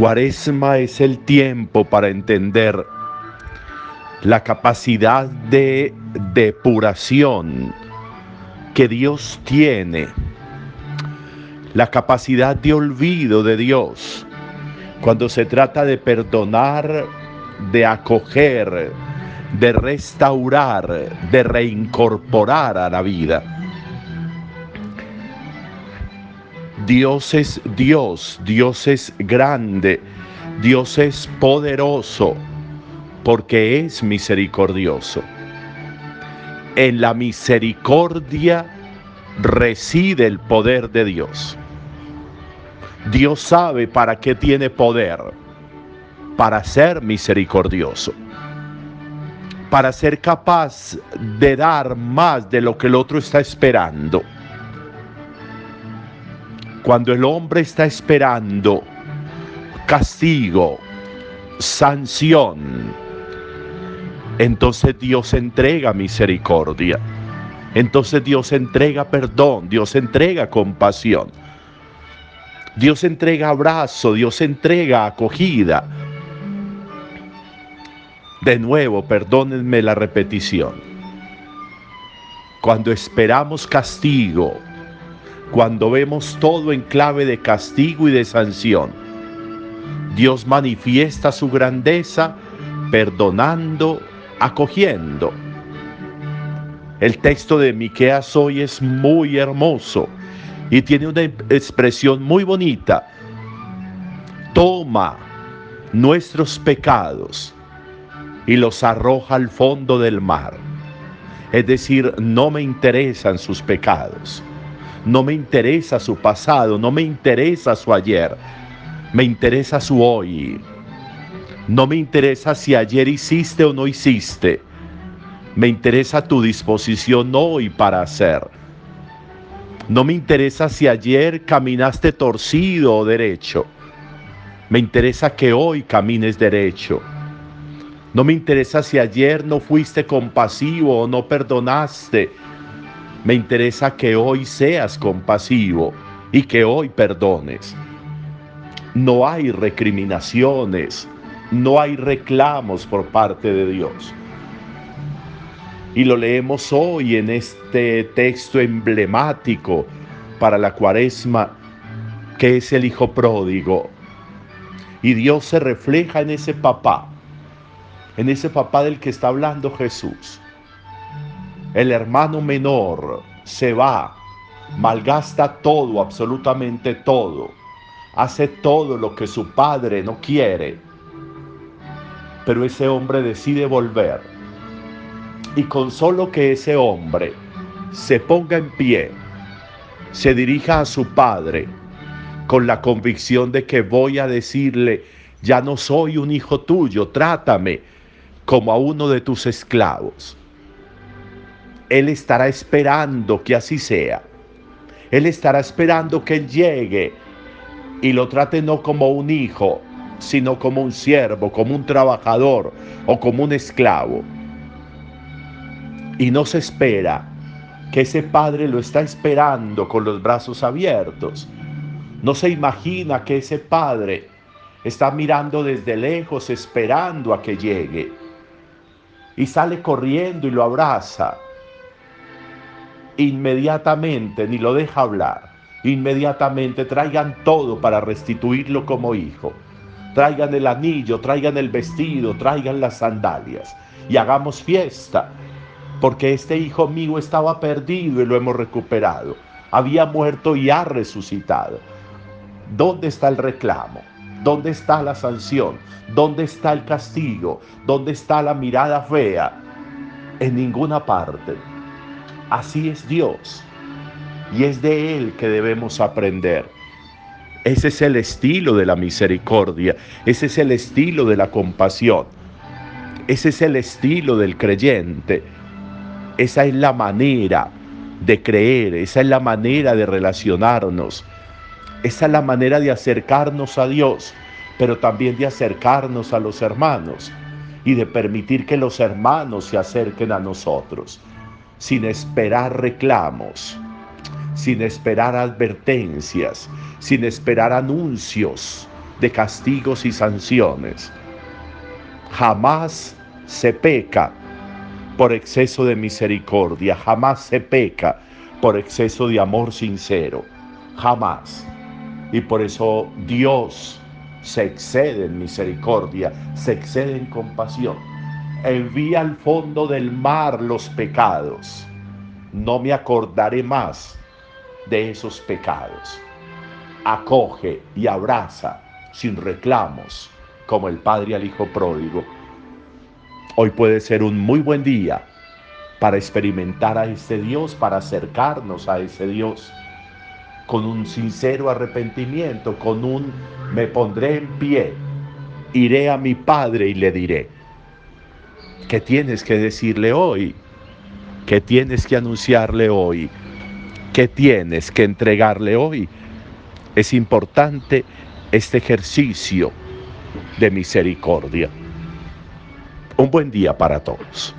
Cuaresma es el tiempo para entender la capacidad de depuración que Dios tiene, la capacidad de olvido de Dios cuando se trata de perdonar, de acoger, de restaurar, de reincorporar a la vida. Dios es Dios, Dios es grande, Dios es poderoso, porque es misericordioso. En la misericordia reside el poder de Dios. Dios sabe para qué tiene poder, para ser misericordioso, para ser capaz de dar más de lo que el otro está esperando cuando el hombre está esperando castigo, sanción, entonces Dios entrega misericordia. Entonces Dios entrega perdón, Dios entrega compasión. Dios entrega abrazo, Dios entrega acogida. De nuevo, perdónenme la repetición. Cuando esperamos castigo, cuando vemos todo en clave de castigo y de sanción. Dios manifiesta su grandeza perdonando, acogiendo. El texto de Miqueas hoy es muy hermoso y tiene una expresión muy bonita. Toma nuestros pecados y los arroja al fondo del mar. Es decir, no me interesan sus pecados no me interesa su pasado, no me interesa su ayer, me interesa su hoy. No me interesa si ayer hiciste o no hiciste. Me interesa tu disposición hoy para hacer. No me interesa si ayer caminaste torcido o derecho. Me interesa que hoy camines derecho. No me interesa si ayer no fuiste compasivo o no perdonaste me interesa que hoy seas compasivo y que hoy perdones. No hay recriminaciones, no hay reclamos por parte de Dios. Y lo leemos hoy en este texto emblemático para la cuaresma, que es el Hijo Pródigo. Y Dios se refleja en ese papá, en ese papá del que está hablando Jesús el hermano menor se va, malgasta todo, absolutamente todo, hace todo lo que su padre no quiere, pero ese hombre decide volver. Y con solo que ese hombre se ponga en pie, se dirija a su padre con la convicción de que voy a decirle, ya no soy un hijo tuyo, trátame como a uno de tus esclavos él estará esperando que así sea. Él estará esperando que Él llegue y lo trate no como un hijo, sino como un siervo, como un trabajador o como un esclavo. Y no se espera que ese padre lo está esperando con los brazos abiertos. No se imagina que ese padre está mirando desde lejos esperando a que llegue. Y sale corriendo y lo abraza inmediatamente, ni lo deja hablar, inmediatamente traigan todo para restituirlo como hijo. Traigan el anillo, traigan el vestido, traigan las sandalias y hagamos fiesta, porque este hijo mío estaba perdido y lo hemos recuperado. Había muerto y ha resucitado. ¿Dónde está el reclamo? ¿Dónde está la sanción? ¿Dónde está el castigo? ¿Dónde está la mirada fea? En ninguna parte. Así es Dios. Y es de Él que debemos aprender. Ese es el estilo de la misericordia. Ese es el estilo de la compasión. Ese es el estilo del creyente. Esa es la manera de creer. Esa es la manera de relacionarnos. Esa es la manera de acercarnos a Dios, pero también de acercarnos a los hermanos y de permitir que los hermanos se acerquen a nosotros sin esperar reclamos, sin esperar advertencias, sin esperar anuncios de castigos y sanciones. Jamás se peca por exceso de misericordia, jamás se peca por exceso de amor sincero, jamás. Y por eso Dios se excede en misericordia, se excede en compasión. Envía al fondo del mar los pecados. No me acordaré más de esos pecados. Acoge y abraza sin reclamos, como el Padre al Hijo pródigo. Hoy puede ser un muy buen día para experimentar a ese Dios, para acercarnos a ese Dios con un sincero arrepentimiento, con un me pondré en pie, iré a mi Padre y le diré. ¿Qué tienes que decirle hoy? ¿Qué tienes que anunciarle hoy? ¿Qué tienes que entregarle hoy? Es importante este ejercicio de misericordia. Un buen día para todos.